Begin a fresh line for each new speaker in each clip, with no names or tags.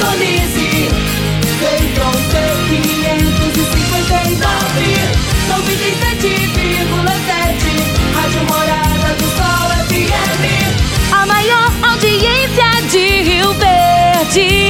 sintonize. Feitron T559, 97,7. Rádio Morada do Sol FM.
A maior audiência de Rio Verde.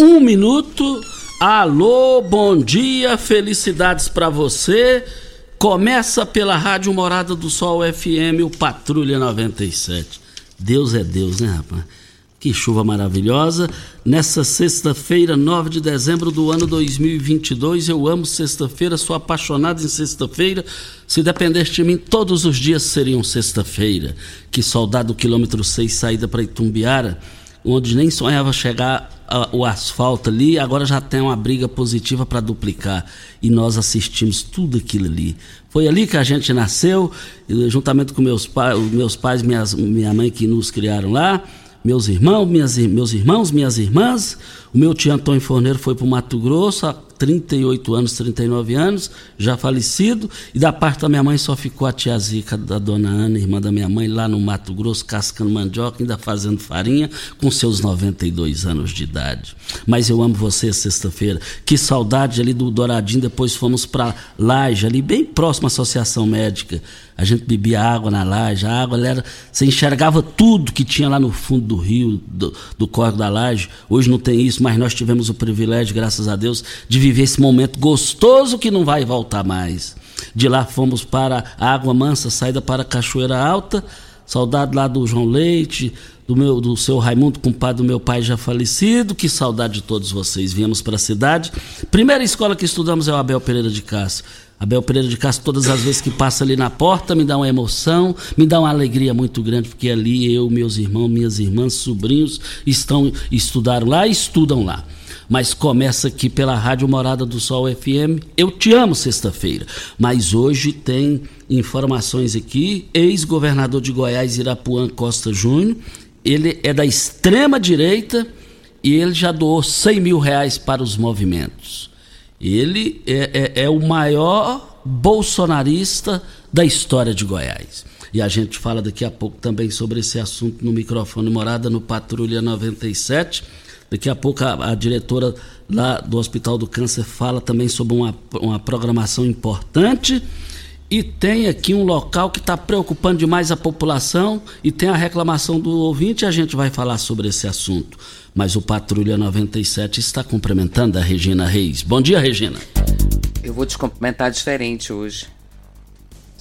um minuto. Alô, bom dia, felicidades pra você. Começa pela Rádio Morada do Sol FM, o Patrulha 97. Deus é Deus, né, rapaz? Que chuva maravilhosa. Nessa sexta-feira, 9 de dezembro do ano 2022, eu amo sexta-feira, sou apaixonado em sexta-feira. Se dependesse de mim, todos os dias seriam sexta-feira. Que soldado quilômetro 6, saída para Itumbiara onde nem sonhava chegar o asfalto ali, agora já tem uma briga positiva para duplicar. E nós assistimos tudo aquilo ali. Foi ali que a gente nasceu, juntamente com meus, pa, meus pais, minhas, minha mãe que nos criaram lá, meus irmãos, minhas, meus irmãos, minhas irmãs. O meu tio Antônio Forneiro foi para o Mato Grosso 38 anos, 39 anos, já falecido. E da parte da minha mãe só ficou a tia Zica, da dona Ana, irmã da minha mãe, lá no Mato Grosso, cascando mandioca, ainda fazendo farinha, com seus 92 anos de idade. Mas eu amo você sexta-feira. Que saudade ali do Douradinho. Depois fomos para Laje, ali bem próximo à Associação Médica. A gente bebia água na laje, a água era. Você enxergava tudo que tinha lá no fundo do rio, do, do córrego da laje. Hoje não tem isso, mas nós tivemos o privilégio, graças a Deus, de viver esse momento gostoso que não vai voltar mais. De lá fomos para a Água Mansa, saída para a Cachoeira Alta. Saudade lá do João Leite, do meu do seu Raimundo, compadre do meu pai já falecido. Que saudade de todos vocês. Viemos para a cidade. Primeira escola que estudamos é o Abel Pereira de Castro. Abel Pereira de Castro, todas as vezes que passa ali na porta, me dá uma emoção, me dá uma alegria muito grande, porque ali eu, meus irmãos, minhas irmãs, sobrinhos estão estudaram lá e estudam lá. Mas começa aqui pela Rádio Morada do Sol FM. Eu te amo sexta-feira. Mas hoje tem informações aqui. Ex-governador de Goiás, Irapuã Costa Júnior. Ele é da extrema direita e ele já doou 100 mil reais para os movimentos. Ele é, é, é, o maior bolsonarista da história de Goiás. E a gente fala daqui a pouco também sobre esse assunto no microfone Morada no Patrulha 97. Daqui a pouco a, a diretora lá do Hospital do Câncer fala também sobre uma, uma programação importante. E tem aqui um local que está preocupando demais a população e tem a reclamação do ouvinte a gente vai falar sobre esse assunto. Mas o Patrulha 97 está cumprimentando a Regina Reis. Bom dia, Regina.
Eu vou te cumprimentar diferente hoje.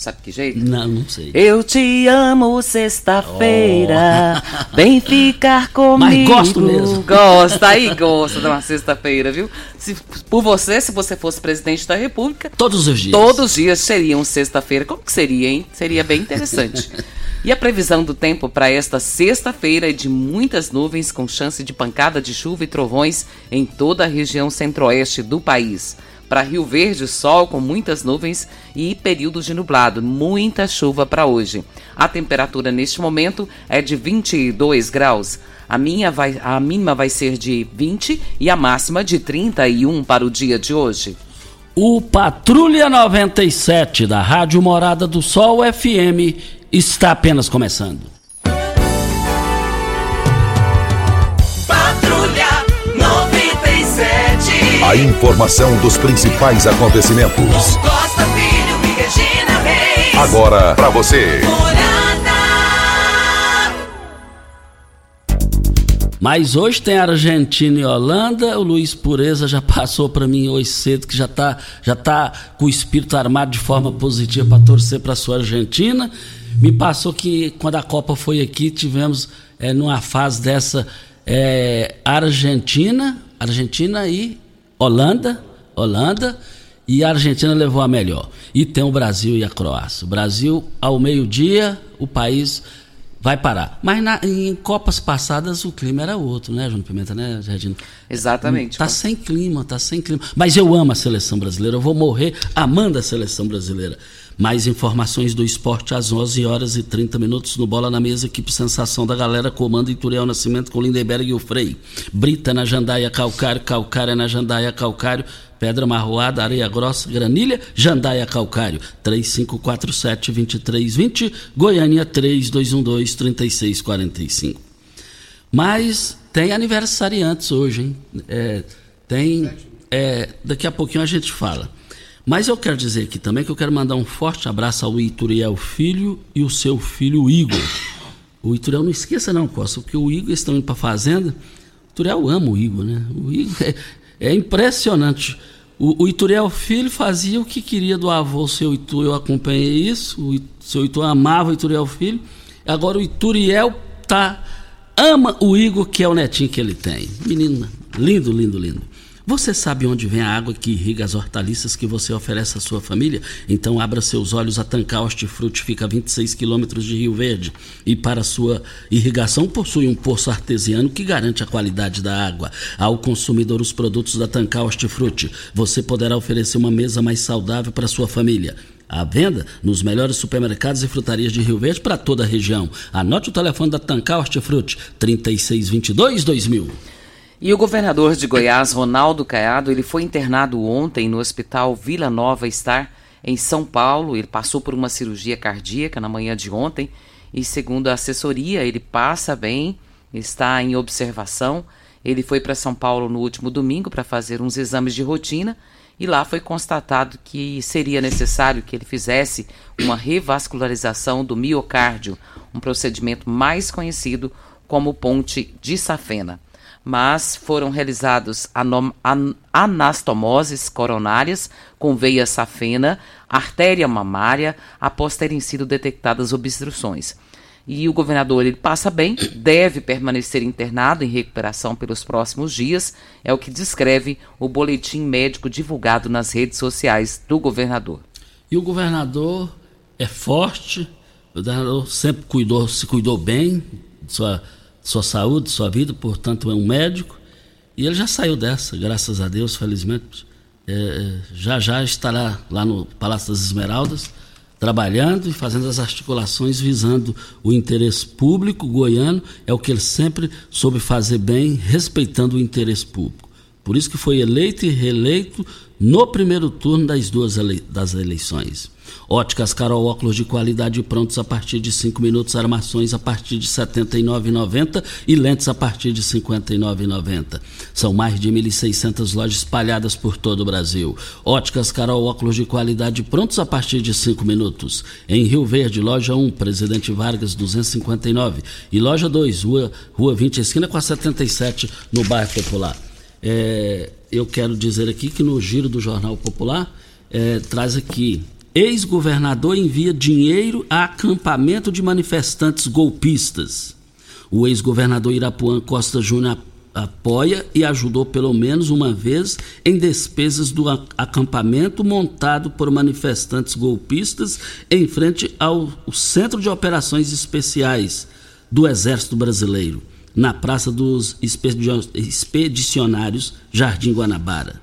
Sabe que jeito?
Não, não sei.
Eu te amo sexta-feira. Vem ficar comigo.
Mas gosto mesmo.
Gosta, aí gosta de uma sexta-feira, viu? Se, por você, se você fosse presidente da República,
Todos os dias.
todos os dias seriam sexta-feira. Como que seria, hein? Seria bem interessante. E a previsão do tempo para esta sexta-feira é de muitas nuvens com chance de pancada de chuva e trovões em toda a região centro-oeste do país. Para Rio Verde, sol com muitas nuvens e períodos de nublado, muita chuva para hoje. A temperatura neste momento é de 22 graus. A, minha vai, a mínima vai ser de 20 e a máxima de 31 para o dia de hoje.
O Patrulha 97 da Rádio Morada do Sol FM está apenas começando.
A informação dos principais acontecimentos.
Costa Filho e Regina Reis.
Agora para você.
Mas hoje tem Argentina e Holanda. O Luiz Pureza já passou para mim hoje cedo que já está já tá com o espírito armado de forma positiva para torcer para a sua Argentina. Me passou que quando a Copa foi aqui tivemos é, numa fase dessa é, Argentina, Argentina e Holanda, Holanda e a Argentina levou a melhor. E tem o Brasil e a Croácia. O Brasil, ao meio-dia, o país vai parar. Mas na, em Copas passadas o clima era outro, né, João Pimenta, né, Regina?
Exatamente.
Tá sem clima, tá sem clima. Mas eu amo a seleção brasileira, eu vou morrer amando a seleção brasileira. Mais informações do esporte às 11 horas e 30 minutos no Bola na Mesa, equipe Sensação da Galera, comando Ituriel Nascimento com Lindenberg e o Frei. Brita na Jandaia Calcário, Calcária na Jandaia Calcário, Pedra Marroada, Areia Grossa, Granilha, Jandaia Calcário, 3547-2320, Goiânia 3212-3645. Mas tem aniversariantes hoje, hein? É, tem. É, daqui a pouquinho a gente fala. Mas eu quero dizer aqui também que eu quero mandar um forte abraço ao Ituriel Filho e o seu filho Igor. O Ituriel não esqueça não, Costa, porque o Igor estão indo para a fazenda. O Ituriel ama o Igor, né? O Igor é, é impressionante. O, o Ituriel Filho fazia o que queria do avô, seu Itu. Eu acompanhei isso. O seu Itu amava o Ituriel Filho. Agora o Ituriel tá, ama o Igor, que é o netinho que ele tem. Menina, lindo, lindo, lindo. Você sabe onde vem a água que irriga as hortaliças que você oferece à sua família? Então abra seus olhos a Tancar Hortifruti, fica a 26 quilômetros de Rio Verde e para sua irrigação possui um poço artesiano que garante a qualidade da água. Ao consumidor os produtos da Tancar Hortifruti, você poderá oferecer uma mesa mais saudável para sua família. À venda nos melhores supermercados e frutarias de Rio Verde para toda a região. Anote o telefone da Tancar Hortifruti, 3622 2000.
E o governador de Goiás, Ronaldo Caiado, ele foi internado ontem no Hospital Vila Nova Star, em São Paulo. Ele passou por uma cirurgia cardíaca na manhã de ontem e, segundo a assessoria, ele passa bem, está em observação. Ele foi para São Paulo no último domingo para fazer uns exames de rotina e lá foi constatado que seria necessário que ele fizesse uma revascularização do miocárdio, um procedimento mais conhecido como ponte de safena mas foram realizados anastomoses coronárias com veia safena, artéria mamária, após terem sido detectadas obstruções. E o governador ele passa bem, deve permanecer internado em recuperação pelos próximos dias, é o que descreve o boletim médico divulgado nas redes sociais do governador.
E o governador é forte, o governador sempre cuidou, se cuidou bem, sua sua saúde, sua vida, portanto é um médico. E ele já saiu dessa, graças a Deus, felizmente. É, é, já já estará lá no Palácio das Esmeraldas, trabalhando e fazendo as articulações visando o interesse público goiano. É o que ele sempre soube fazer bem, respeitando o interesse público. Por isso que foi eleito e reeleito no primeiro turno das duas ele das eleições. Óticas Carol, óculos de qualidade prontos a partir de 5 minutos, armações a partir de R$ 79,90 e lentes a partir de R$ 59,90. São mais de 1.600 lojas espalhadas por todo o Brasil. Óticas Carol, óculos de qualidade prontos a partir de 5 minutos. Em Rio Verde, loja 1, Presidente Vargas 259 e loja 2, Rua, Rua 20, esquina com a 77, no bairro Popular. É, eu quero dizer aqui que no giro do Jornal Popular é, traz aqui Ex-governador envia dinheiro a acampamento de manifestantes golpistas. O ex-governador Irapuã Costa Júnior apoia e ajudou pelo menos uma vez em despesas do acampamento montado por manifestantes golpistas em frente ao Centro de Operações Especiais do Exército Brasileiro, na Praça dos Expedicionários Jardim Guanabara.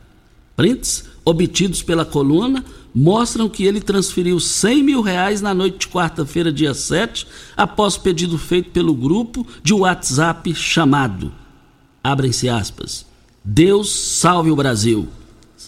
Prints obtidos pela coluna mostram que ele transferiu 100 mil reais na noite de quarta-feira, dia 7, após pedido feito pelo grupo de WhatsApp chamado, abrem-se aspas, Deus salve o Brasil,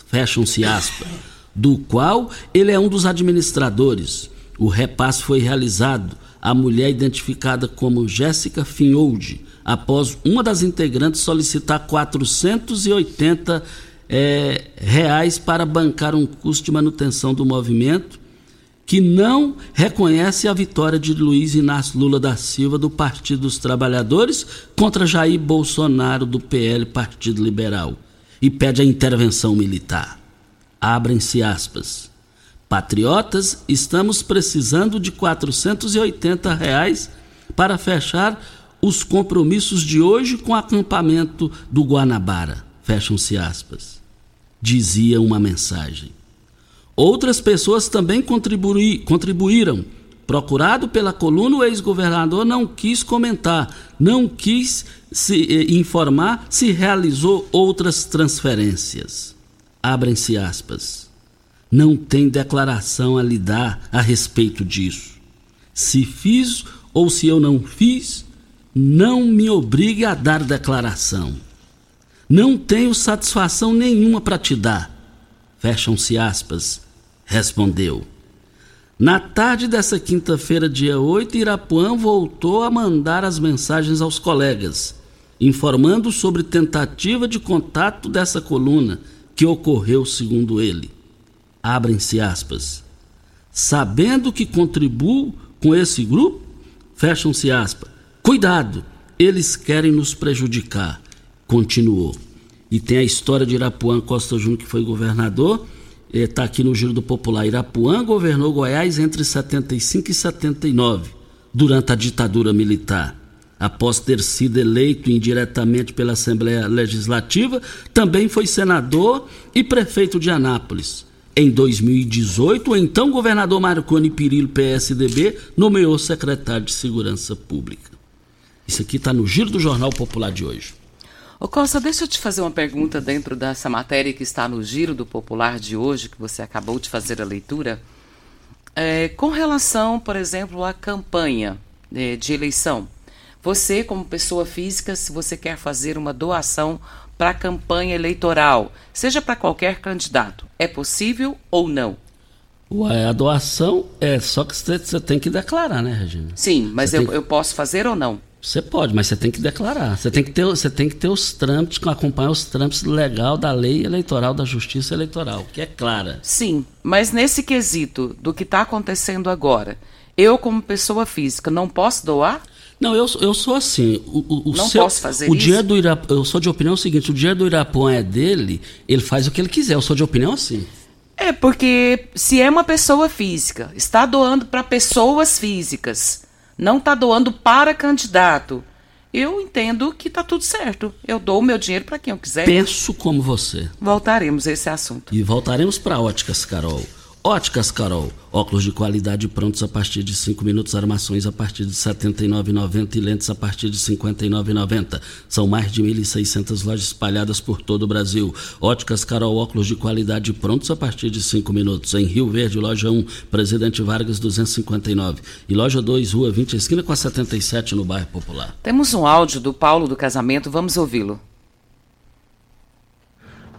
fecham-se aspas, do qual ele é um dos administradores. O repasse foi realizado à mulher identificada como Jéssica Finholdi, após uma das integrantes solicitar 480 é, reais para bancar um custo de manutenção do movimento que não reconhece a vitória de Luiz Inácio Lula da Silva do Partido dos Trabalhadores contra Jair Bolsonaro do PL Partido Liberal e pede a intervenção militar. Abrem-se aspas. Patriotas, estamos precisando de 480 reais para fechar os compromissos de hoje com o acampamento do Guanabara. Fecham-se aspas dizia uma mensagem. Outras pessoas também contribui, contribuíram. Procurado pela coluna, o ex-governador não quis comentar, não quis se eh, informar se realizou outras transferências. Abrem-se aspas. Não tem declaração a lhe dar a respeito disso. Se fiz ou se eu não fiz, não me obrigue a dar declaração. Não tenho satisfação nenhuma para te dar. Fecham-se aspas, respondeu. Na tarde dessa quinta-feira, dia 8, Irapuã voltou a mandar as mensagens aos colegas, informando sobre tentativa de contato dessa coluna que ocorreu, segundo ele. Abrem-se aspas. Sabendo que contribuo com esse grupo, fecham-se aspas. Cuidado, eles querem nos prejudicar. Continuou. E tem a história de Irapuã Costa Júnior, que foi governador, está aqui no Giro do Popular. Irapuã governou Goiás entre 75 e 79, durante a ditadura militar. Após ter sido eleito indiretamente pela Assembleia Legislativa, também foi senador e prefeito de Anápolis. Em 2018, o então governador Marconi Pirillo, PSDB, nomeou secretário de Segurança Pública. Isso aqui está no Giro do Jornal Popular de hoje.
Ô Costa, deixa eu te fazer uma pergunta dentro dessa matéria que está no Giro do Popular de hoje, que você acabou de fazer a leitura. É, com relação, por exemplo, à campanha é, de eleição, você, como pessoa física, se você quer fazer uma doação para a campanha eleitoral, seja para qualquer candidato, é possível ou não?
Ué, a doação é só que você, tem que declarar, né, Regina?
Sim, mas eu,
tem...
eu posso fazer ou não?
Você pode, mas você tem que declarar. Você tem que ter, você tem que ter os trâmites, acompanhar os trâmites legal da lei eleitoral, da justiça eleitoral, que é clara.
Sim, mas nesse quesito do que está acontecendo agora, eu, como pessoa física, não posso doar?
Não, eu, eu sou assim. O, o
não
seu,
posso fazer
o
isso?
Dia do Irap, eu sou de opinião seguinte: o dia do Irapuã é dele, ele faz o que ele quiser. Eu sou de opinião assim.
É, porque se é uma pessoa física, está doando para pessoas físicas não está doando para candidato, eu entendo que está tudo certo. Eu dou o meu dinheiro para quem eu quiser.
Penso como você.
Voltaremos a esse assunto.
E voltaremos para Óticas Carol. Óticas Carol, óculos de qualidade prontos a partir de 5 minutos, armações a partir de R$ 79,90 e lentes a partir de R$ 59,90. São mais de 1.600 lojas espalhadas por todo o Brasil. Óticas Carol, óculos de qualidade prontos a partir de 5 minutos. Em Rio Verde, loja 1, Presidente Vargas 259. E loja 2, Rua 20, esquina com a 77, no bairro Popular.
Temos um áudio do Paulo do casamento, vamos ouvi-lo.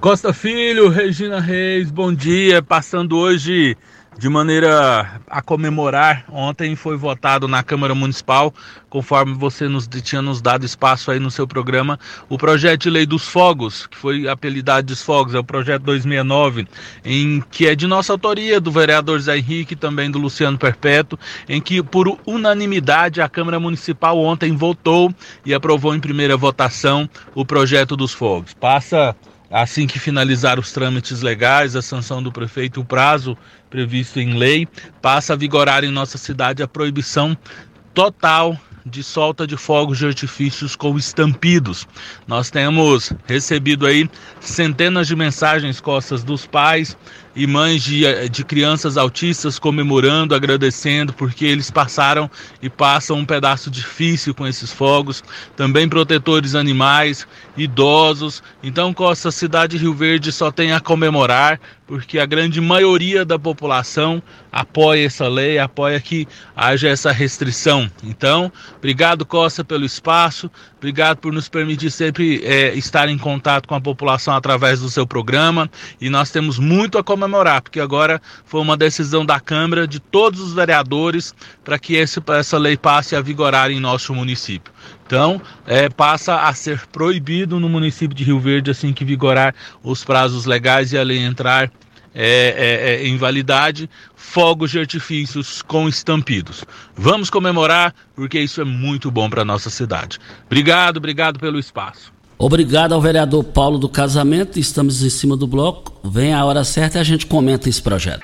Costa Filho, Regina Reis, bom dia. Passando hoje de maneira a comemorar. Ontem foi votado na Câmara Municipal, conforme você nos tinha nos dado espaço aí no seu programa, o projeto de lei dos fogos, que foi apelidado dos fogos, é o projeto 269, em que é de nossa autoria, do vereador Zé Henrique, também do Luciano Perpétuo, em que por unanimidade a Câmara Municipal ontem votou e aprovou em primeira votação o projeto dos fogos. Passa Assim que finalizar os trâmites legais, a sanção do prefeito, o prazo previsto em lei, passa a vigorar em nossa cidade a proibição total de solta de fogos de artifícios com estampidos. Nós temos recebido aí centenas de mensagens costas dos pais e mães de, de crianças autistas comemorando, agradecendo, porque eles passaram e passam um pedaço difícil com esses fogos. Também protetores animais, idosos. Então, Costa Cidade Rio Verde só tem a comemorar, porque a grande maioria da população apoia essa lei, apoia que haja essa restrição. Então, obrigado, Costa, pelo espaço, obrigado por nos permitir sempre é, estar em contato com a população através do seu programa. E nós temos muito a comemorar porque agora foi uma decisão da Câmara de todos os vereadores para que esse, essa lei passe a vigorar em nosso município. Então, é, passa a ser proibido no município de Rio Verde assim que vigorar os prazos legais e a lei entrar é, é, é, em validade, fogos de artifícios com estampidos. Vamos comemorar porque isso é muito bom para nossa cidade. Obrigado, obrigado pelo espaço.
Obrigado ao vereador Paulo do Casamento. Estamos em cima do bloco. Vem a hora certa e a gente comenta esse projeto.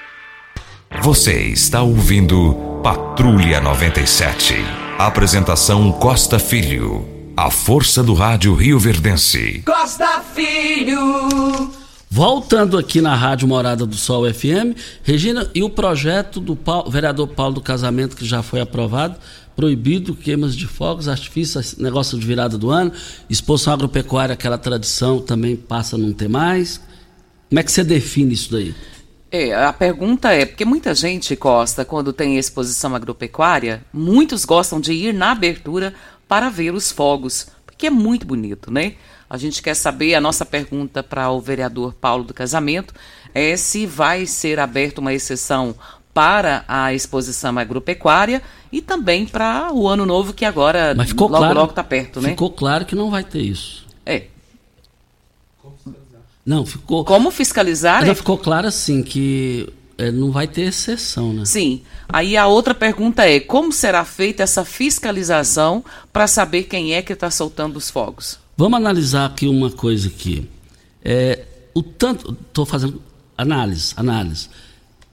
Você está ouvindo Patrulha 97. Apresentação Costa Filho. A força do rádio Rio Verdense.
Costa Filho.
Voltando aqui na Rádio Morada do Sol FM, Regina, e o projeto do Paulo, vereador Paulo do Casamento, que já foi aprovado, proibido queimas de fogos, artifícios, negócio de virada do ano, exposição agropecuária, aquela tradição também passa a não ter mais. Como é que você define isso daí?
É, a pergunta é, porque muita gente, Costa, quando tem exposição agropecuária, muitos gostam de ir na abertura para ver os fogos, porque é muito bonito, né? A gente quer saber, a nossa pergunta para o vereador Paulo do Casamento é se vai ser aberta uma exceção para a exposição agropecuária e também para o ano novo que agora
Mas ficou
logo
claro,
logo está perto, né?
Ficou claro que não vai ter isso.
É.
Não, ficou.
Como fiscalizar?
Já
é-
ficou claro assim que é, não vai ter exceção, né?
Sim. Aí a outra pergunta é: como será feita essa fiscalização para saber quem é que está soltando os fogos?
Vamos analisar aqui uma coisa aqui. É, o tanto, estou fazendo análise, análise.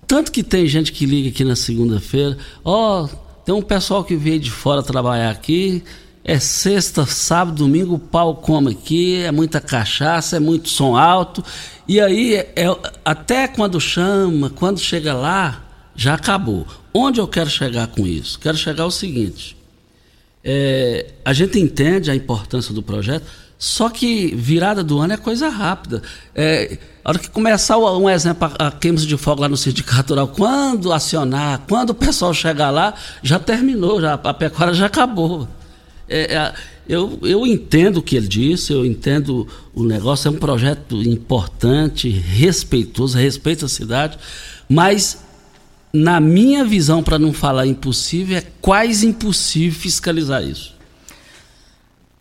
Tanto que tem gente que liga aqui na segunda-feira, ó, tem um pessoal que veio de fora trabalhar aqui, é sexta, sábado, domingo, o pau come aqui, é muita cachaça, é muito som alto, e aí é, até quando chama, quando chega lá, já acabou. Onde eu quero chegar com isso? Quero chegar ao seguinte: é, a gente entende a importância do projeto, só que virada do ano é coisa rápida. É, a hora que começar um exemplo, a, a queimas de fogo lá no sindicato rural, quando acionar, quando o pessoal chegar lá, já terminou, já, a pecuária já acabou. É, é, eu, eu entendo o que ele disse, eu entendo o negócio, é um projeto importante, respeitoso, respeita a cidade, mas na minha visão, para não falar impossível, é quase impossível fiscalizar isso.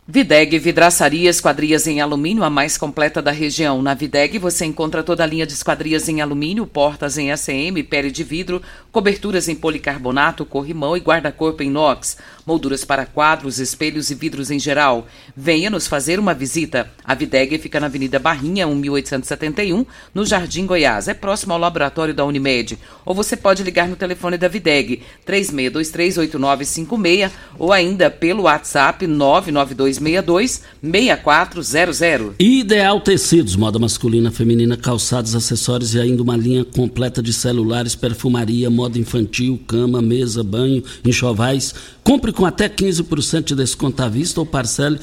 Videg Vidraçaria Esquadrias em Alumínio, a mais completa da região. Na Videg você encontra toda a linha de esquadrias em alumínio, portas em ACM, pele de vidro, coberturas em policarbonato, corrimão e guarda-corpo em inox, molduras para quadros, espelhos e vidros em geral. Venha nos fazer uma visita. A Videg fica na Avenida Barrinha, 1871, no Jardim Goiás. É próximo ao laboratório da Unimed. Ou você pode ligar no telefone da Videg, 36238956 ou ainda pelo WhatsApp 992 6400.
Ideal Tecidos, moda masculina, feminina, calçados, acessórios e ainda uma linha completa de celulares, perfumaria, moda infantil, cama, mesa, banho, enxovais. Compre com até 15% de desconto à vista ou parcele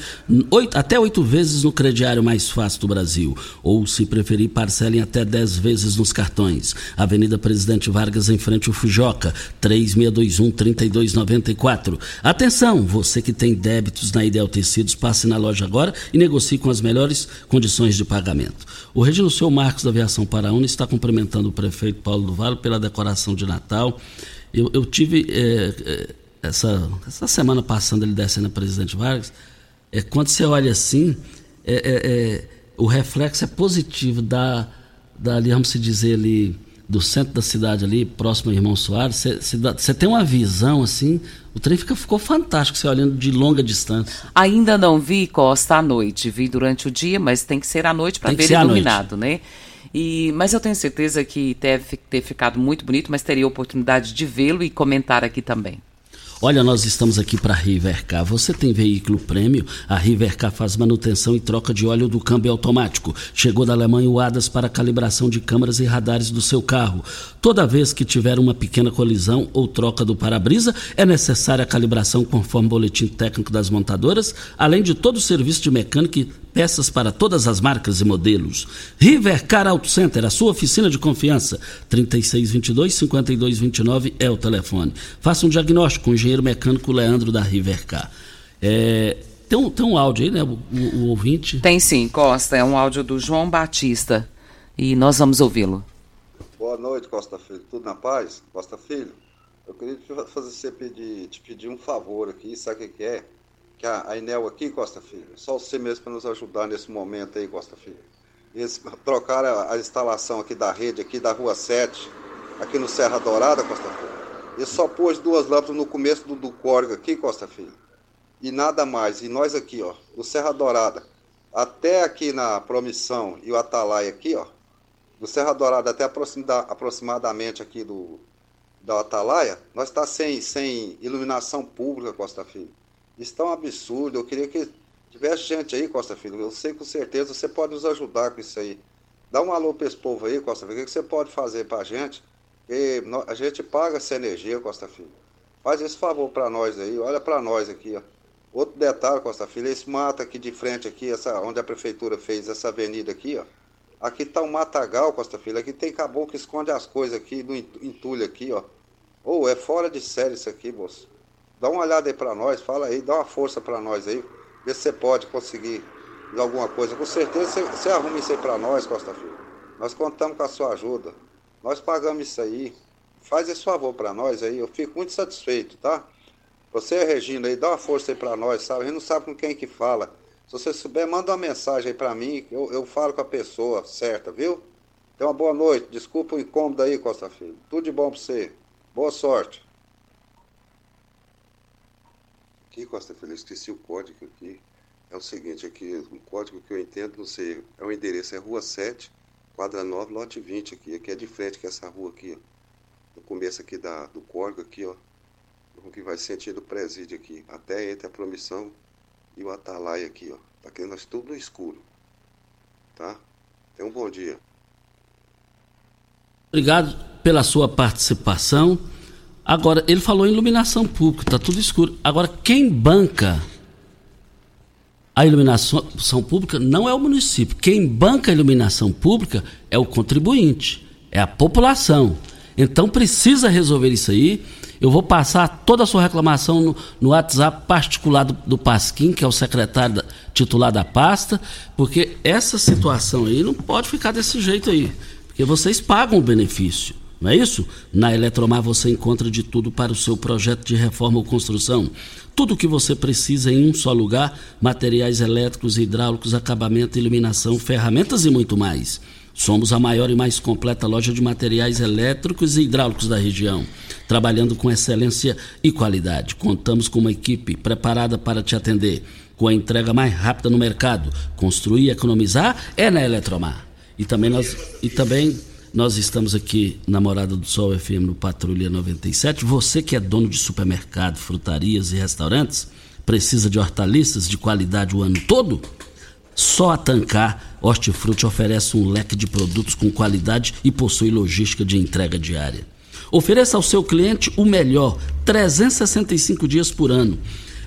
oito, até oito vezes no crediário mais fácil do Brasil. Ou, se preferir, parcelem até 10 vezes nos cartões. Avenida Presidente Vargas, em frente ao Fujoca, 3621-3294. Atenção, você que tem débitos na Ideal Tecidos, passe na loja agora e negocie com as melhores condições de pagamento. O Regino Seu Marcos da Aviação Paraúna está cumprimentando o prefeito Paulo do Vale pela decoração de Natal. Eu, eu tive. É, é, essa, essa semana passando ele descendo a Presidente Vargas, é, quando você olha assim, é, é, é, o reflexo é positivo da, da ali, vamos dizer ali, do centro da cidade ali, próximo ao Irmão Soares, você tem uma visão assim, o trem fica, ficou fantástico, você olhando de longa distância.
Ainda não vi Costa à noite, vi durante o dia, mas tem que ser à noite para ver iluminado, né? E, mas eu tenho certeza que deve ter ficado muito bonito, mas teria oportunidade de vê-lo e comentar aqui também.
Olha, nós estamos aqui para Rivercar. Você tem veículo prêmio? A Rivercar faz manutenção e troca de óleo do câmbio automático. Chegou da Alemanha o ADAS para calibração de câmeras e radares do seu carro. Toda vez que tiver uma pequena colisão ou troca do para-brisa, é necessária a calibração conforme o boletim técnico das montadoras, além de todo o serviço de mecânica e peças para todas as marcas e modelos. Rivercar Auto Center, a sua oficina de confiança. 3622-5229 é o telefone. Faça um diagnóstico com o engenheiro mecânico Leandro da Rivercar. É, tem, um, tem um áudio aí, né, o, o, o ouvinte?
Tem sim, Costa. É um áudio do João Batista. E nós vamos ouvi-lo.
Boa noite, Costa Filho. Tudo na paz? Costa Filho, eu queria te fazer você pedir, te pedir um favor aqui, sabe o que é? que a, a Enel aqui, Costa Filho, só você mesmo para nos ajudar nesse momento aí, Costa Filho. Eles trocaram a, a, instalação aqui da rede, aqui da Rua 7, aqui no Serra Dourada, Costa Filho. Eles só pôs duas lâmpadas no começo do, do córrego aqui, Costa Filho. E nada mais. E nós aqui, ó, o Serra Dourada, até aqui na Promissão e o Atalaia aqui, ó, do Serra Dourada até aproximadamente aqui do da Atalaia, nós está sem, sem iluminação pública, Costa Filho. Isso tá um absurdo. Eu queria que tivesse gente aí, Costa Filho. Eu sei com certeza você pode nos ajudar com isso aí. Dá um alô para esse povo aí, Costa Filho. O que você pode fazer para a gente? A gente paga essa energia, Costa Filho. Faz esse favor para nós aí. Olha para nós aqui, ó. Outro detalhe, Costa Filho, esse mato aqui de frente aqui, essa, onde a prefeitura fez essa avenida aqui, ó. Aqui tá um matagal, Costa Filho. Aqui tem caboclo que esconde as coisas aqui, no ent- entulho aqui, ó. Ô, é fora de série isso aqui, moço. Dá uma olhada aí pra nós, fala aí, dá uma força pra nós aí. Vê se você pode conseguir alguma coisa. Com certeza você, você arruma isso aí pra nós, Costa Filho. Nós contamos com a sua ajuda. Nós pagamos isso aí. Faz esse favor pra nós aí. Eu fico muito satisfeito, tá? Você, Regina, aí, dá uma força aí pra nós, sabe? A gente não sabe com quem que fala. Se você souber, manda uma mensagem aí pra mim, eu, eu falo com a pessoa certa, viu? Então, uma boa noite. Desculpa o incômodo aí, Costa Filho. Tudo de bom pra você. Boa sorte. Aqui, Costa Filho, eu esqueci o código aqui. É o seguinte, aqui, o código que eu entendo, não sei, é o endereço, é Rua 7, quadra 9, lote 20 aqui. Aqui é de frente com essa rua aqui, ó. No começo aqui da, do córrego aqui, ó. O que vai sentido o presídio aqui. Até entre a promissão e o Atalaia aqui, ó. Tá aqui nós tudo no escuro. Tá? Tenha um bom dia.
Obrigado pela sua participação. Agora, ele falou em iluminação pública, está tudo escuro. Agora, quem banca a iluminação pública não é o município. Quem banca a iluminação pública é o contribuinte, é a população. Então precisa resolver isso aí. Eu vou passar toda a sua reclamação no, no WhatsApp particular do, do Pasquim, que é o secretário da- titular da pasta, porque essa situação aí não pode ficar desse jeito aí. Porque vocês pagam o benefício, não é isso? Na Eletromar você encontra de tudo para o seu projeto de reforma ou construção. Tudo o que você precisa em um só lugar: materiais elétricos, hidráulicos, acabamento, iluminação, ferramentas e muito mais. Somos a maior e mais completa loja de materiais elétricos e hidráulicos da região, trabalhando com excelência e qualidade. Contamos com uma equipe preparada para te atender, com a entrega mais rápida no mercado. Construir e economizar é na Eletromar. E também nós, e também nós estamos aqui na Morada do Sol FM no Patrulha 97. Você que é dono de supermercado, frutarias e restaurantes, precisa de hortaliças de qualidade o ano todo? Só a Tancar Hortifruti oferece um leque de produtos com qualidade e possui logística de entrega diária. Ofereça ao seu cliente o melhor, 365 dias por ano.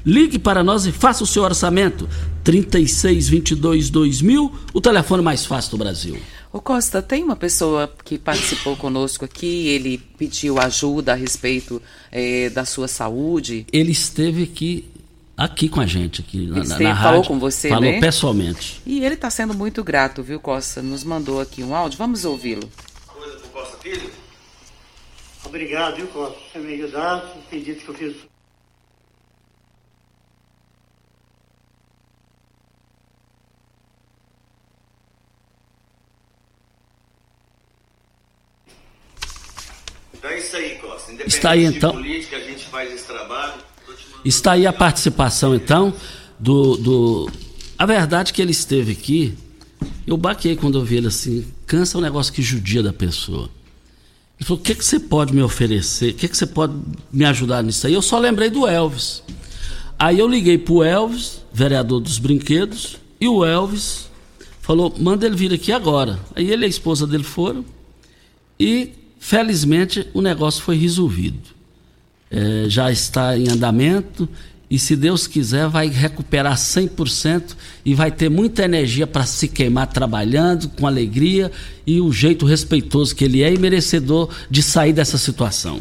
Ligue para nós e faça o seu orçamento. 3622 2000, o telefone mais fácil do Brasil.
Ô Costa, tem uma pessoa que participou conosco aqui, ele pediu ajuda a respeito eh, da sua saúde.
Ele esteve aqui aqui com a gente aqui na,
Ele
na,
falou
rádio.
com você,
falou
né?
pessoalmente.
E ele está sendo muito grato, viu, Costa? Nos mandou aqui um áudio, vamos ouvi-lo.
coisa pro Costa Filho? Obrigado, viu, Costa, por ter me ajudado, o pedido que eu fiz.
Então é isso aí, Costa. Independente
Está aí,
de
então.
política, a gente faz esse trabalho.
Está aí a participação, então, do, do. A verdade que ele esteve aqui. Eu baquei quando eu vi ele assim. Cansa o negócio que judia da pessoa. Ele falou: o que, que você pode me oferecer? O que, que você pode me ajudar nisso aí? Eu só lembrei do Elvis. Aí eu liguei pro Elvis, vereador dos brinquedos, e o Elvis falou: manda ele vir aqui agora. Aí ele e a esposa dele foram. E, felizmente, o negócio foi resolvido eh, já está em andamento e, se Deus quiser, vai recuperar 100% e vai ter muita energia para se queimar trabalhando com alegria e o jeito respeitoso que ele é e merecedor de sair dessa situação.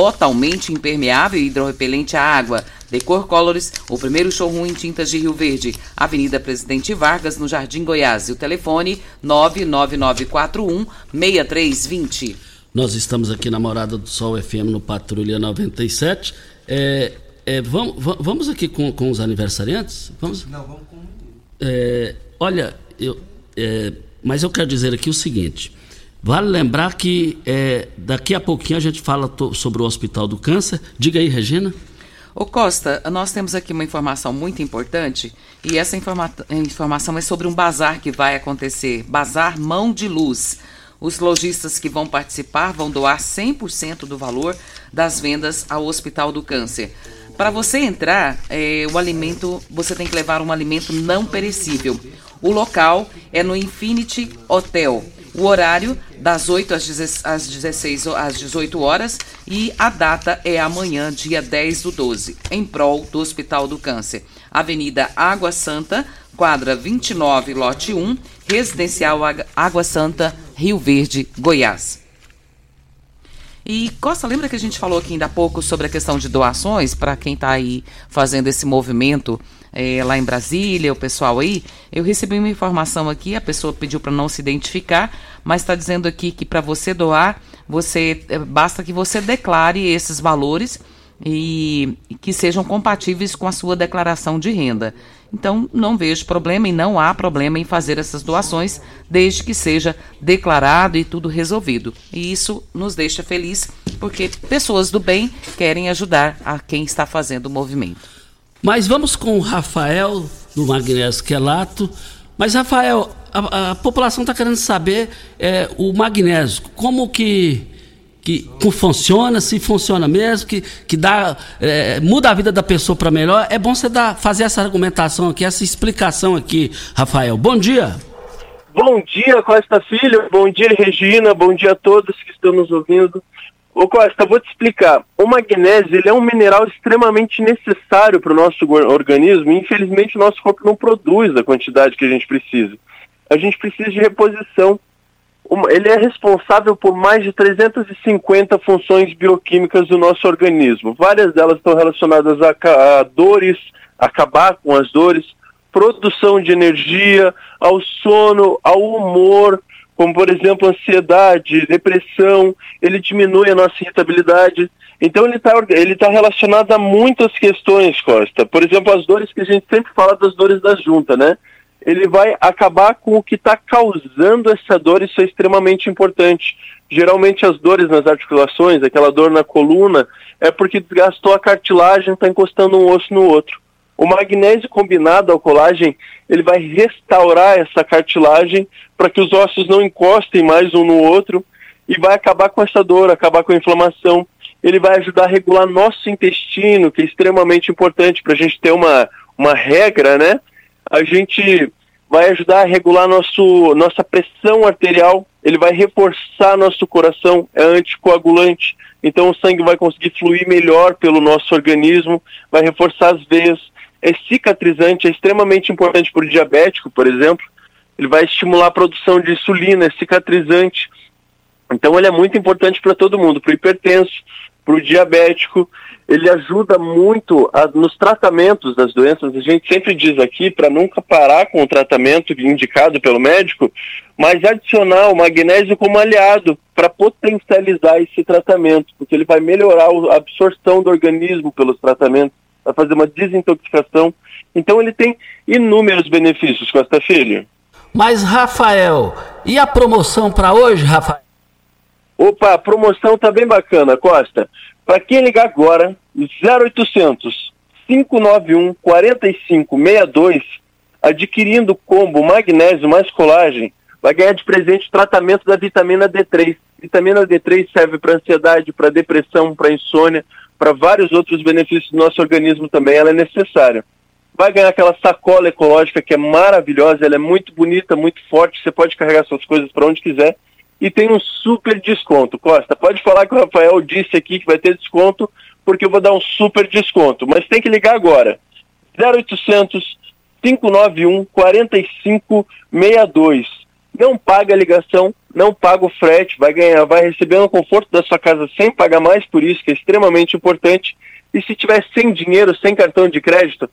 Totalmente impermeável e hidrorrepelente à água. Decor Colors, o primeiro showroom em tintas de Rio Verde. Avenida Presidente Vargas, no Jardim Goiás. E o telefone 99941 6320.
Nós estamos aqui na Morada do Sol FM no Patrulha 97. É, é, vamos, va- vamos aqui com, com os aniversariantes? Vamos?
Não, vamos com.
É, olha, eu, é, mas eu quero dizer aqui o seguinte: vale lembrar que é, daqui a pouquinho a gente fala sobre o Hospital do Câncer. Diga aí, Regina.
Ô Costa, nós temos aqui uma informação muito importante e essa informa informação é sobre um bazar que vai acontecer, Bazar Mão de Luz. Os lojistas que vão participar vão doar 100% do valor das vendas ao Hospital do Câncer. Para você entrar, é, o alimento, você tem que levar um alimento não perecível. O local é no Infinity Hotel. O horário das 8 às 16 às 18 horas e a data é amanhã, dia 10 do 12, em prol do Hospital do Câncer. Avenida Água Santa, quadra 29, lote 1, Residencial Água Santa, Rio Verde, Goiás. E Costa, lembra que a gente falou aqui ainda há pouco sobre a questão de doações para quem está aí fazendo esse movimento é, lá em Brasília, o pessoal aí? Eu recebi uma informação aqui, a pessoa pediu para não se identificar, mas está dizendo aqui que para você doar, você é, basta que você declare esses valores e, e que sejam compatíveis com a sua declaração de renda. Então, não vejo problema e não há problema em fazer essas doações, desde que seja declarado e tudo resolvido. E isso nos deixa feliz, porque pessoas do bem querem ajudar a quem está fazendo o movimento.
Mas vamos com o Rafael, do Magnésio Quelato. Mas, Rafael, a, a população está querendo saber é, o magnésio, como que que funciona, se funciona mesmo, que, que dá, é, muda a vida da pessoa para melhor. É bom você dar, fazer essa argumentação aqui, essa explicação aqui, Rafael. Bom dia.
Bom dia, Costa Filho. Bom dia, Regina. Bom dia a todos que estão nos ouvindo. Ô Costa, vou te explicar. O magnésio ele é um mineral extremamente necessário para o nosso organismo e infelizmente o nosso corpo não produz a quantidade que a gente precisa. A gente precisa de reposição ele é responsável por mais de 350 funções bioquímicas do nosso organismo. Várias delas estão relacionadas a, a dores, acabar com as dores, produção de energia, ao sono, ao humor, como por exemplo ansiedade, depressão, ele diminui a nossa irritabilidade. Então ele está ele tá relacionado a muitas questões, Costa. Por exemplo, as dores que a gente sempre fala das dores da junta, né? Ele vai acabar com o que está causando essa dor, isso é extremamente importante. Geralmente as dores nas articulações, aquela dor na coluna, é porque desgastou a cartilagem, está encostando um osso no outro. O magnésio combinado ao colágeno, ele vai restaurar essa cartilagem para que os ossos não encostem mais um no outro e vai acabar com essa dor, acabar com a inflamação. Ele vai ajudar a regular nosso intestino, que é extremamente importante para a gente ter uma, uma regra, né? A gente vai ajudar a regular nosso, nossa pressão arterial, ele vai reforçar nosso coração, é anticoagulante, então o sangue vai conseguir fluir melhor pelo nosso organismo, vai reforçar as veias, é cicatrizante, é extremamente importante para o diabético, por exemplo, ele vai estimular a produção de insulina, é cicatrizante, então ele é muito importante para todo mundo, para o hipertenso, para o diabético, ele ajuda muito a, nos tratamentos das doenças. A gente sempre diz aqui para nunca parar com o tratamento indicado pelo médico, mas adicionar o magnésio como aliado para potencializar esse tratamento, porque ele vai melhorar a absorção do organismo pelos tratamentos, vai fazer uma desintoxicação. Então ele tem inúmeros benefícios, Costa Filho.
Mas, Rafael, e a promoção para hoje, Rafael?
Opa, a promoção tá bem bacana, Costa. Para quem ligar agora, 0800 591 4562, adquirindo combo magnésio mais colagem, vai ganhar de presente tratamento da vitamina D3. Vitamina D3 serve para ansiedade, para depressão, para insônia, para vários outros benefícios do nosso organismo também, ela é necessária. Vai ganhar aquela sacola ecológica que é maravilhosa, ela é muito bonita, muito forte, você pode carregar suas coisas para onde quiser e tem um super desconto. Costa, pode falar que o Rafael disse aqui que vai ter desconto, porque eu vou dar um super desconto, mas tem que ligar agora. 0800 591 4562. Não paga a ligação, não paga o frete, vai ganhar, vai receber no conforto da sua casa sem pagar mais por isso, que é extremamente importante. E se tiver sem dinheiro, sem cartão de crédito,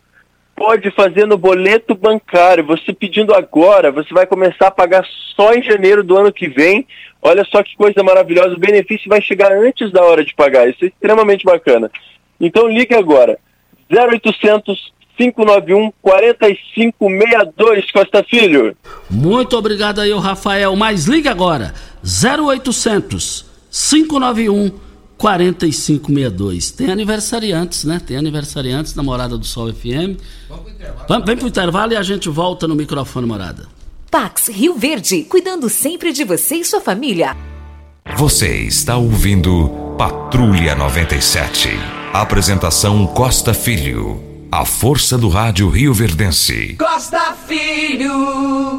pode fazer no boleto bancário. Você pedindo agora, você vai começar a pagar só em janeiro do ano que vem. Olha só que coisa maravilhosa. O benefício vai chegar antes da hora de pagar. Isso é extremamente bacana. Então ligue agora. 0800 591 4562 Costa Filho.
Muito obrigado aí, Rafael. Mas ligue agora. 0800 591 4562. Tem aniversariantes, né? Tem aniversariantes na Morada do Sol FM. Vamos, vem pro intervalo e a gente volta no microfone Morada.
Pax Rio Verde, cuidando sempre de você e sua família.
Você está ouvindo Patrulha 97. Apresentação Costa Filho. A força do rádio Rio Verdense.
Costa Filho.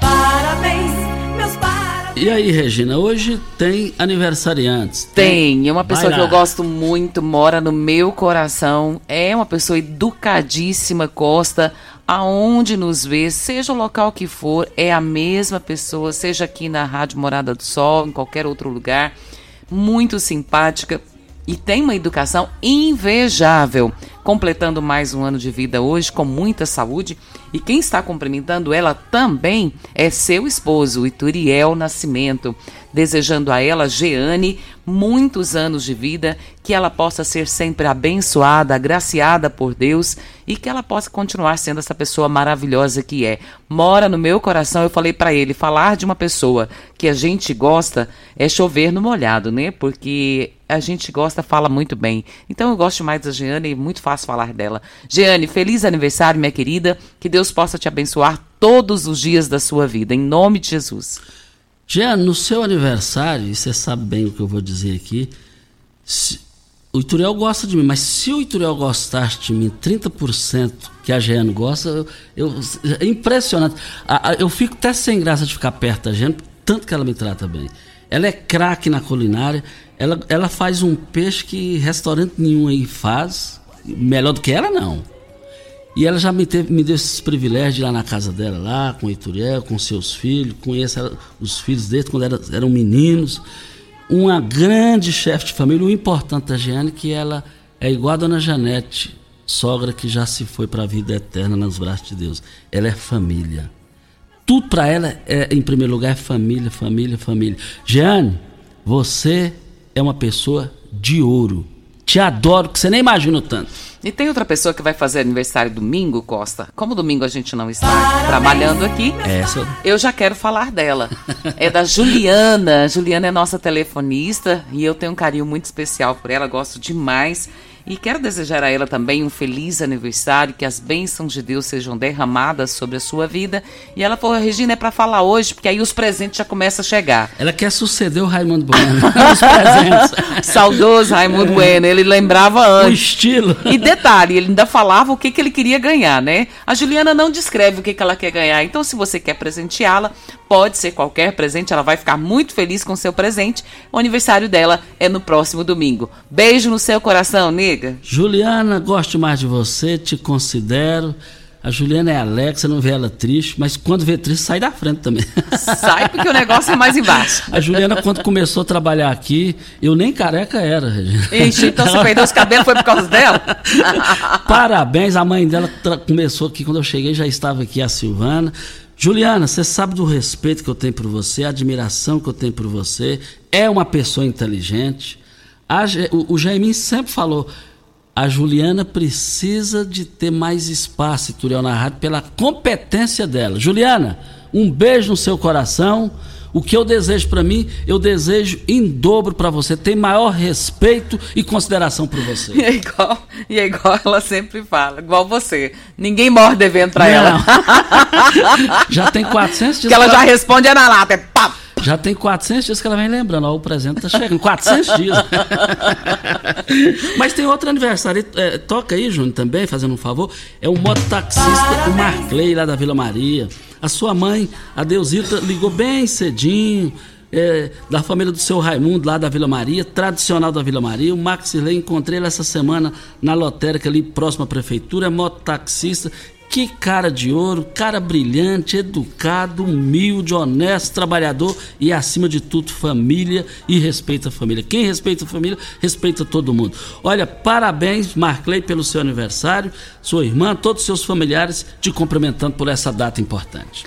Parabéns, meus parabéns.
E aí, Regina, hoje tem aniversariantes.
Tem, é uma pessoa que eu gosto muito, mora no meu coração, é uma pessoa educadíssima, Costa, aonde nos vê, seja o local que for, é a mesma pessoa, seja aqui na Rádio Morada do Sol, em qualquer outro lugar, muito simpática e tem uma educação invejável, completando mais um ano de vida hoje com muita saúde. E quem está cumprimentando ela também é seu esposo, Ituriel Nascimento, desejando a ela, Jeane, muitos anos de vida, que ela possa ser sempre abençoada, agraciada por Deus e que ela possa continuar sendo essa pessoa maravilhosa que é. Mora no meu coração, eu falei para ele, falar de uma pessoa que a gente gosta é chover no molhado, né? Porque a gente gosta, fala muito bem. Então eu gosto mais da Jeane e muito fácil falar dela. Jeane, feliz aniversário, minha querida. Que Deus possa te abençoar todos os dias da sua vida, em nome de Jesus.
Jean, no seu aniversário, e você sabe bem o que eu vou dizer aqui, se- o Ituriel gosta de mim, mas se o Ituriel gostasse de mim 30% que a Jean gosta, eu, eu- é impressionante. A- a- eu fico até sem graça de ficar perto da Jean, tanto que ela me trata bem. Ela é craque na culinária, ela, ela faz um peixe que restaurante nenhum aí faz, melhor do que ela não. E ela já me, teve, me deu esses privilégios de ir lá na casa dela, lá com Ituriel, com seus filhos, conheço ela- os filhos dele quando era- eram meninos. Uma grande chefe de família, o importante da Jeane que ela é igual a dona Janete, sogra que já se foi para a vida eterna nos braços de Deus. Ela é família. Tudo para ela, é, em primeiro lugar, é família, família, família. Jeane, você é uma pessoa de ouro. Te adoro, que você nem imagina o tanto.
E tem outra pessoa que vai fazer aniversário domingo, Costa. Como domingo a gente não está trabalhando aqui,
Essa
eu já quero falar dela. É da Juliana. Juliana é nossa telefonista e eu tenho um carinho muito especial por ela, gosto demais. E quero desejar a ela também um feliz aniversário, que as bênçãos de Deus sejam derramadas sobre a sua vida. E ela falou, Regina, é para falar hoje, porque aí os presentes já começam a chegar.
Ela quer suceder o Raimundo Bueno. Os presentes.
Saudoso Raimundo Bueno, ele lembrava antes.
O estilo.
E detalhe, ele ainda falava o que, que ele queria ganhar, né? A Juliana não descreve o que, que ela quer ganhar. Então, se você quer presenteá-la, pode ser qualquer presente, ela vai ficar muito feliz com o seu presente. O aniversário dela é no próximo domingo. Beijo no seu coração, nega.
Juliana, gosto mais de você, te considero. A Juliana é você não vê ela triste, mas quando vê triste, sai da frente também.
Sai porque o negócio é mais embaixo.
A Juliana, quando começou a trabalhar aqui, eu nem careca era, Regina.
Ixi, então você perdeu os cabelos, foi por causa dela?
Parabéns, a mãe dela começou aqui, quando eu cheguei já estava aqui a Silvana. Juliana, você sabe do respeito que eu tenho por você, a admiração que eu tenho por você. É uma pessoa inteligente. A o, o Jaimin sempre falou, a Juliana precisa de ter mais espaço, Turiel, na rádio, pela competência dela. Juliana, um beijo no seu coração. O que eu desejo para mim, eu desejo em dobro para você. Tem maior respeito e consideração por você.
E é igual, e é igual ela sempre fala, igual você. Ninguém morre devendo pra
Não.
ela.
Já tem 400 dias
que ela já responde é na lata, é pá.
Já tem 400 dias que ela vem lembrando. Ó, o presente tá chegando. 400 dias. Mas tem outro aniversário. É, toca aí, Júnior, também, fazendo um favor. É o mototaxista, o Marclay, lá da Vila Maria. A sua mãe, a Deusita, ligou bem cedinho. é, da família do seu Raimundo, lá da Vila Maria, tradicional da Vila Maria. O Max Lei, encontrei ele essa semana na lotérica ali próxima à prefeitura. É mototaxista. Que cara de ouro, cara brilhante, educado, humilde, honesto, trabalhador e, acima de tudo, família e respeita a família. Quem respeita a família, respeita todo mundo. Olha, parabéns, Marclay, pelo seu aniversário, sua irmã, todos os seus familiares te cumprimentando por essa data importante.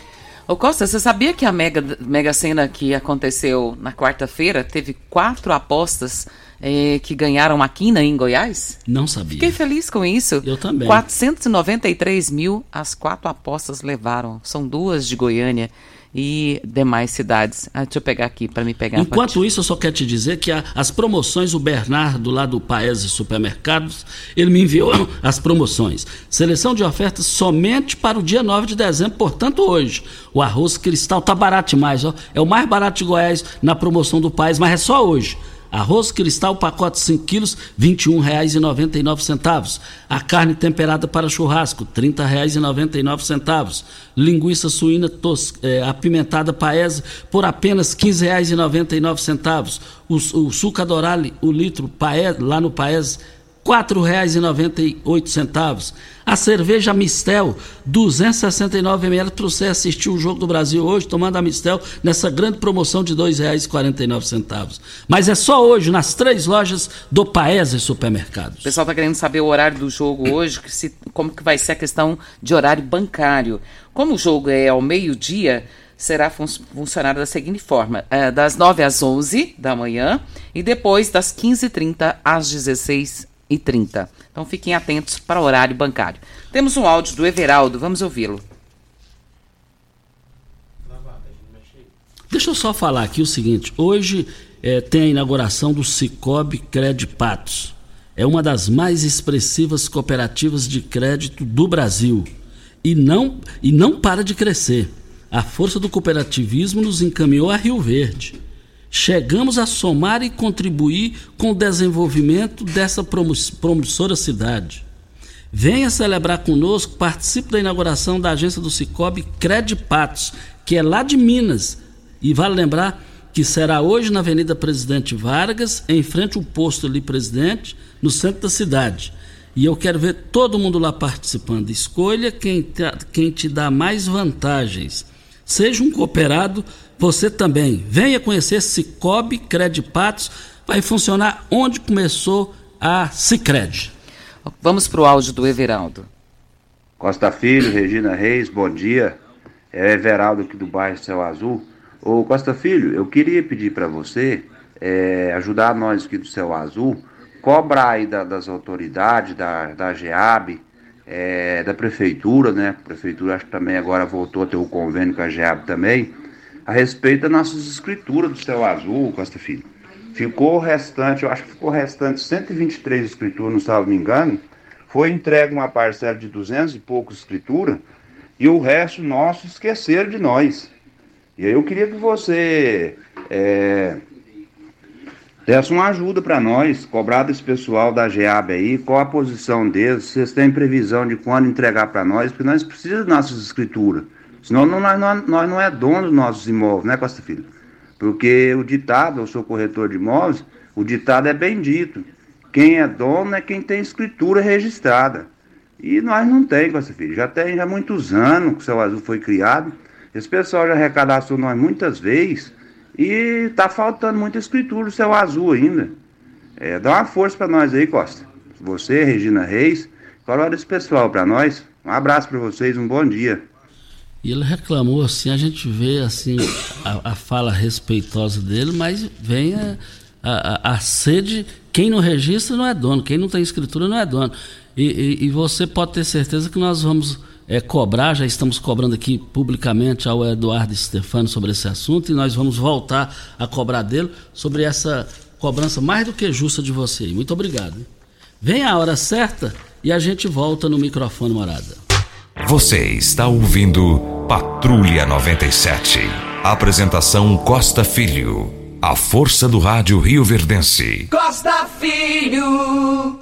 Ô Costa, você sabia que a Mega, Mega Sena que aconteceu na quarta-feira teve quatro apostas eh, que ganharam a quina em Goiás?
Não sabia.
Fiquei feliz com isso.
Eu também.
493 mil as quatro apostas levaram. São duas de Goiânia. e demais cidades. Ah, deixa eu pegar aqui para me pegar.
Enquanto isso, eu só quero te dizer que a, as promoções, o Bernardo lá do Paese Supermercados, ele me enviou as promoções. Seleção de ofertas somente para o dia 9 de dezembro, portanto hoje. O arroz cristal tá barato demais, ó. É o mais barato de Goiás na promoção do Paese, mas é só hoje. Arroz cristal, pacote 5 quilos, R$ 21,99. A carne temperada para churrasco, R$ 30,99. Linguiça suína tos, é, apimentada paese por apenas R$ 15,99. O, o suco adorale, o litro paese, lá no paese, R$ 4,98. A cerveja Mistel, 269 ml você assistir o Jogo do Brasil hoje, tomando a Mistel nessa grande promoção de R$ 2,49. Mas é só hoje, nas três lojas do Paese Supermercados.
O pessoal está querendo saber o horário do jogo hoje, que se, como que vai ser a questão de horário bancário. Como o jogo é ao meio-dia, será fun funcionar da seguinte forma: é, das 9 às 11 da manhã e depois das 15h30 às 16h30 e 30. Então fiquem atentos para o horário bancário. Temos um áudio do Everaldo, vamos ouvi-lo.
Deixa eu só falar aqui o seguinte: hoje é, tem a inauguração do Cicobi Cred Patos. É uma das mais expressivas cooperativas de crédito do Brasil e não, e não para de crescer. A força do cooperativismo nos encaminhou a Rio Verde chegamos a somar e contribuir com o desenvolvimento dessa promissora cidade. Venha celebrar conosco, participe da inauguração da agência do Cicobi Credipatos, que é lá de Minas. E vale lembrar que será hoje na Avenida Presidente Vargas, em frente ao posto ali Presidente, no centro da cidade. E eu quero ver todo mundo lá participando. Escolha quem te, quem te dá mais vantagens. Seja um cooperado você também. Venha conhecer Cicobi Credipatos. Vai funcionar onde começou a Cicred.
Vamos para o áudio do Everaldo.
Costa Filho, Regina Reis, bom dia. É o Everaldo aqui do bairro Céu Azul. Ô Costa Filho, eu queria pedir para você é, ajudar nós aqui do Céu Azul, cobrar aí da, das autoridades, da, da GEAB, é, da prefeitura, né? A prefeitura acho que também agora voltou a ter o um convênio com a GEAB também a respeito das nossas escrituras do céu azul, Costa Filho. Ficou restante, eu acho que ficou restante 123 escrituras, não salvo me engano. Foi entregue uma parcela de 200 e poucos escrituras e o resto nosso esqueceram de nós. E aí eu queria que você é, desse uma ajuda para nós, cobrar desse pessoal da GEAB aí, qual a posição deles, vocês têm previsão de quando entregar para nós, porque nós precisamos das nossas escrituras. Senão não, nós, nós não é dono dos nossos imóveis, né, Costa Filho? Porque o ditado, eu sou corretor de imóveis, o ditado é bem dito. Quem é dono é quem tem escritura registrada. E nós não tem, Costa Filho. Já tem já muitos anos que o Céu Azul foi criado. Esse pessoal já recadastrou nós muitas vezes. E tá faltando muita escritura do Céu Azul ainda. É, dá uma força para nós aí, Costa. Você, Regina Reis, coloca esse pessoal para nós. Um abraço para vocês, um bom dia.
E ele reclamou assim, a gente vê assim a, a fala respeitosa dele, mas vem a, a, a, sede, quem não registra não é dono, quem não tem escritura não é dono. E, e, e você pode ter certeza que nós vamos é, cobrar, já estamos cobrando aqui publicamente ao Eduardo Stefano sobre esse assunto e nós vamos voltar a cobrar dele sobre essa cobrança mais do que justa de você. Muito obrigado. Vem a hora certa e a gente volta no microfone morada.
Você está ouvindo Patrulha 97. Apresentação Costa Filho. A força do rádio Rio Verdense.
Costa Filho.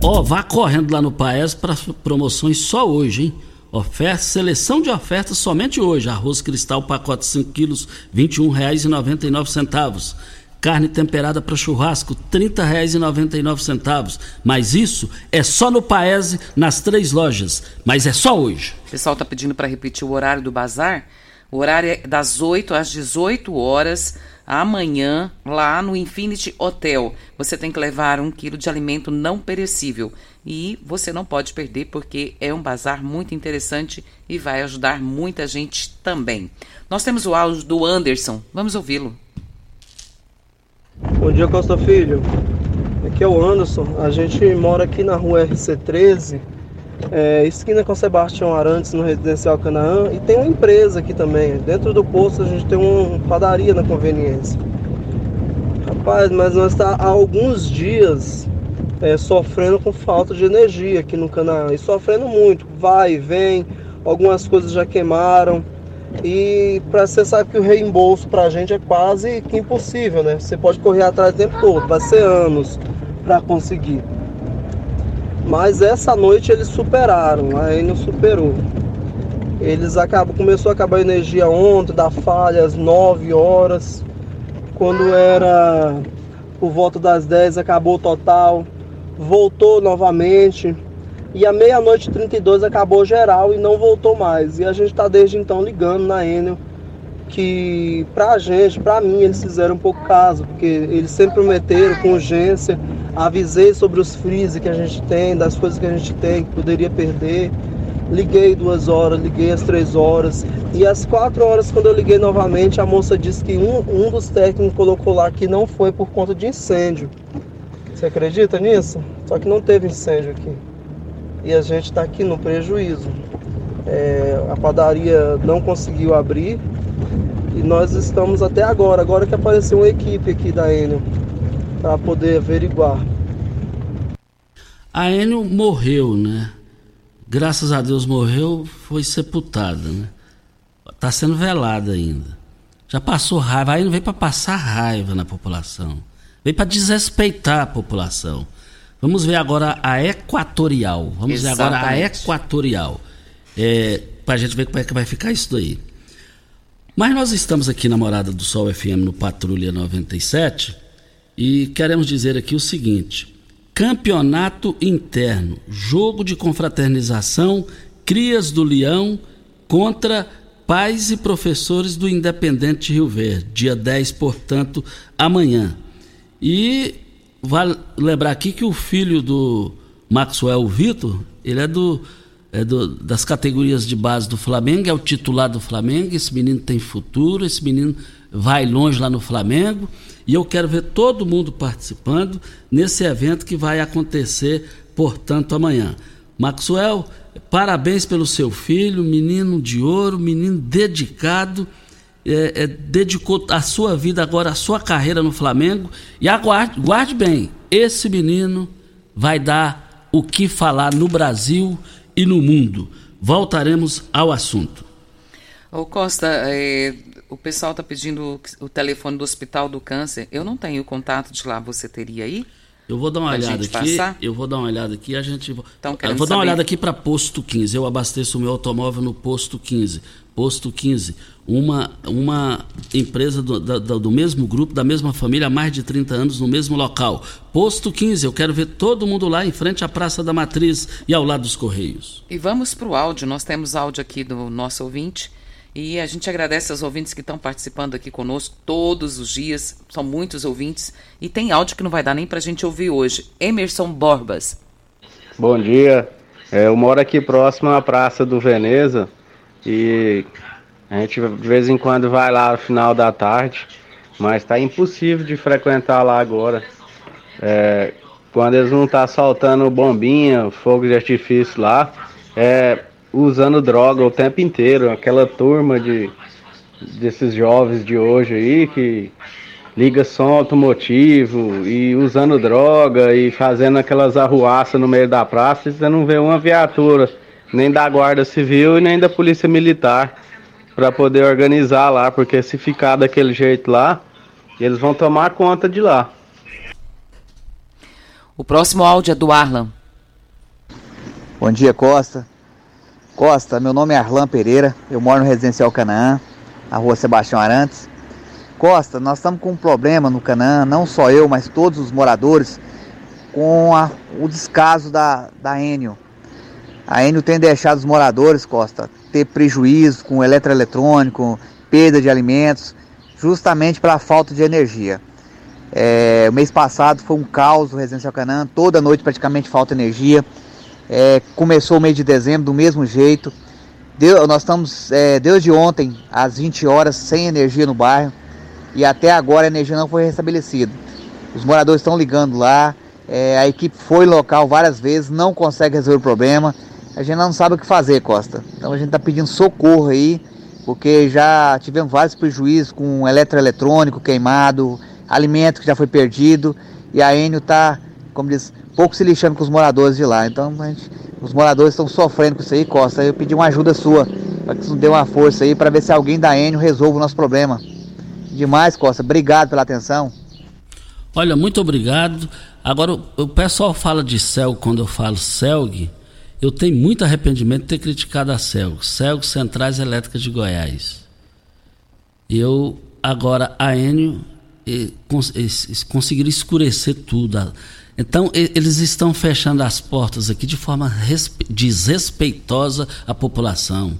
Ó, oh, vá correndo lá no Paes para promoções só hoje, hein? Oferta, seleção de ofertas somente hoje. Arroz cristal, pacote 5 quilos, R$ 21,99 Carne temperada para churrasco, R$ 30,99. Mas isso é só no Paese, nas três lojas. Mas é só hoje.
O pessoal está pedindo para repetir o horário do bazar. O horário é das 8 às 18 horas amanhã, lá no Infinity Hotel. Você tem que levar um quilo de alimento não perecível. E você não pode perder porque é um bazar muito interessante e vai ajudar muita gente também. Nós temos o áudio do Anderson. Vamos ouvi-lo.
Bom dia, Costa Filho. Aqui é o Anderson. A gente mora aqui na rua RC13, é, esquina com Sebastião Arantes, no Residencial Canaã, e tem uma empresa aqui também. Dentro do posto a gente tem uma padaria na conveniência. Rapaz, mas nós está há alguns dias é, sofrendo com falta de energia aqui no Canaã, e sofrendo muito, vai e vem, algumas coisas já queimaram. E para você sabe que o reembolso para a gente é quase que impossível, né? Você pode correr atrás o tempo todo, vai ser anos para conseguir. Mas essa noite eles superaram, a Enel superou. Eles acabam, começou a acabar a energia ontem, da falha às 9 horas. Quando era por volta das 10 acabou o total. Voltou novamente. E à meia-noite 32 acabou geral e não voltou mais. E a gente está desde então ligando na Enel que pra gente, pra mim, eles fizeram um pouco caso, porque eles sempre prometeram com urgência avisei sobre os freeze que a gente tem, das coisas que a gente tem, que poderia perder. Liguei duas horas, liguei às três horas. E às quatro horas, quando eu liguei novamente, a moça disse que um, um dos técnicos colocou lá que não foi por conta de incêndio. Você acredita nisso? Só que não teve incêndio aqui. E a gente está aqui no prejuízo. É, a padaria não conseguiu abrir e nós estamos até agora, agora que apareceu uma equipe aqui da Enel para poder averiguar.
A Enio morreu, né? Graças a Deus morreu, foi sepultada, né? Está sendo velada ainda. Já passou raiva, a Enio veio para passar raiva na população. Veio para desrespeitar a população. Vamos ver agora a Equatorial. Vamos Exatamente. ver agora a Equatorial. É, para a gente ver como é que vai ficar isso daí. Mas nós estamos aqui na Morada do Sol FM no Patrulha 97 e queremos dizer aqui o seguinte: Campeonato Interno, jogo de confraternização, Crias do Leão contra pais e professores do Independente Rio Verde, dia 10, portanto, amanhã. E vale lembrar aqui que o filho do Maxwell Vitor, ele é do, é do, das categorias de base do Flamengo, é o titular do Flamengo. Esse menino tem futuro, esse menino vai longe lá no Flamengo. E eu quero ver todo mundo participando nesse evento que vai acontecer, portanto, amanhã. Maxwell, parabéns pelo seu filho, menino de ouro, menino dedicado. É, é, dedicou a sua vida agora, a sua carreira no Flamengo. E aguarde, guarde bem, esse menino vai dar o que falar no Brasil e no mundo. Voltaremos ao assunto.
Ô Costa, é, o pessoal está pedindo o telefone do Hospital do Câncer. Eu não tenho o contato de lá, você teria aí?
Eu vou dar uma olhada aqui. Passar? Eu vou dar uma olhada aqui. A gente. Então, eu vou dar uma olhada aqui para Posto 15. Eu abasteço o meu automóvel no Posto 15. Posto 15. Uma, uma empresa do, do, do mesmo grupo, da mesma família, há mais de 30 anos, no mesmo local. Posto 15. Eu quero ver todo mundo lá em frente à Praça da Matriz e ao lado dos Correios.
E vamos para o áudio. Nós temos áudio aqui do nosso ouvinte. E a gente agradece aos ouvintes que estão participando aqui conosco todos os dias. São muitos ouvintes. E tem áudio que não vai dar nem para a gente ouvir hoje. Emerson Borbas.
Bom dia. É, eu moro aqui próximo à Praça do Veneza. E a gente de vez em quando vai lá no final da tarde. Mas está impossível de frequentar lá agora. É, quando eles não tá soltando bombinha, fogo de artifício lá, é, usando droga o tempo inteiro, aquela turma de desses jovens de hoje aí que liga som automotivo e usando droga e fazendo aquelas arruaças no meio da praça, você não vê uma viatura nem da Guarda Civil e nem da Polícia Militar para poder organizar lá, porque se ficar daquele jeito lá, eles vão tomar conta de lá.
O próximo áudio é do Arlan.
Bom dia, Costa. Costa, meu nome é Arlan Pereira, eu moro no Residencial Canaã, na rua Sebastião Arantes. Costa, nós estamos com um problema no Canaã, não só eu, mas todos os moradores, com a, o descaso da, da Enio. A Enio tem deixado os moradores, Costa, ter prejuízo com eletroeletrônico, perda de alimentos, justamente pela falta de energia. É, o mês passado foi um caos no Residencial Canaã, toda noite praticamente falta energia. É, começou o mês de dezembro do mesmo jeito. Deu, nós estamos é, desde ontem às 20 horas sem energia no bairro e até agora a energia não foi restabelecida. Os moradores estão ligando lá, é, a equipe foi local várias vezes, não consegue resolver o problema. A gente não sabe o que fazer, Costa. Então a gente está pedindo socorro aí, porque já tivemos vários prejuízos com eletroeletrônico queimado, alimento que já foi perdido, e a Enio está, como diz, pouco se lixando com os moradores de lá. Então gente, os moradores estão sofrendo com isso aí, Costa. Eu pedi uma ajuda sua, para que você nos dê uma força aí, para ver se alguém da Enio resolva o nosso problema. Demais, Costa. Obrigado pela atenção.
Olha, muito obrigado. Agora, o, o pessoal fala de CELG, quando eu falo CELG, eu tenho muito arrependimento de ter criticado a CELG, CELG Centrais Elétricas de Goiás. Eu, agora, a Enio, cons, conseguiram escurecer tudo. Então, eles estão fechando as portas aqui de forma desrespeitosa à população.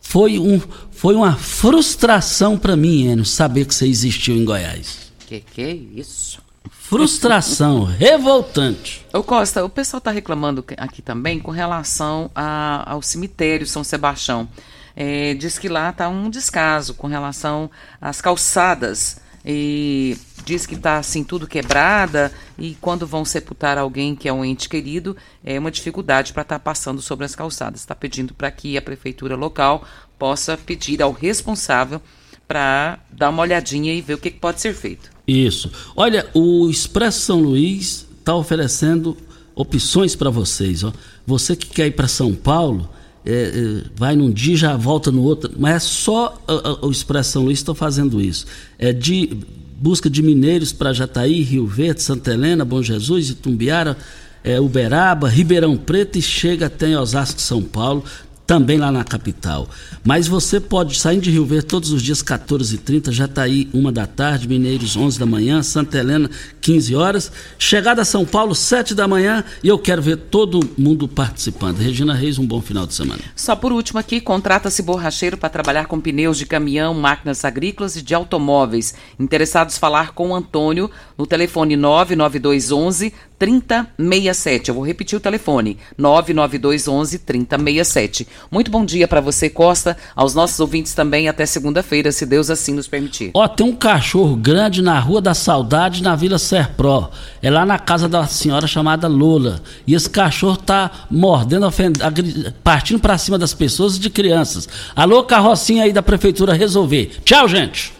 Foi, um, foi uma frustração para mim, Enio, saber que você existiu em Goiás.
Que que é isso?
Frustração, revoltante.
Ô Costa, o pessoal está reclamando aqui também com relação a, ao cemitério São Sebastião. É, diz que lá está um descaso com relação às calçadas e diz que está assim tudo quebrada e quando vão sepultar alguém que é um ente querido é uma dificuldade para estar tá passando sobre as calçadas. Está pedindo para que a prefeitura local possa pedir ao responsável para dar uma olhadinha e ver o que, que pode ser feito.
Isso. Olha, o Expresso São Luís está oferecendo opções para vocês. Ó. Você que quer ir para São Paulo, é, é, vai num dia já volta no outro. Mas é só a, a, o Expresso São Luís está fazendo isso. É de busca de mineiros para Jataí, Rio Verde, Santa Helena, Bom Jesus, Itumbiara, é, Uberaba, Ribeirão Preto e chega até Osasco, São Paulo também lá na capital. Mas você pode sair de Rio Verde todos os dias 14h30, já está aí uma da tarde, Mineiros 11 da manhã, Santa Helena 15 horas, chegada a São Paulo 7 da manhã e eu quero ver todo mundo participando. Regina Reis, um bom final de semana.
Só por último aqui, contrata-se borracheiro para trabalhar com pneus de caminhão, máquinas agrícolas e de automóveis. Interessados falar com o Antônio no telefone 99211 3067. Eu vou repetir o telefone: 99211 3067. Muito bom dia para você, Costa, aos nossos ouvintes também até segunda-feira, se Deus assim nos permitir.
Ó, tem um cachorro grande na Rua da Saudade, na Vila Serpro. É lá na casa da senhora chamada Lola. E esse cachorro tá mordendo, partindo para cima das pessoas e de crianças. Alô, carrocinha aí da prefeitura resolver. Tchau, gente.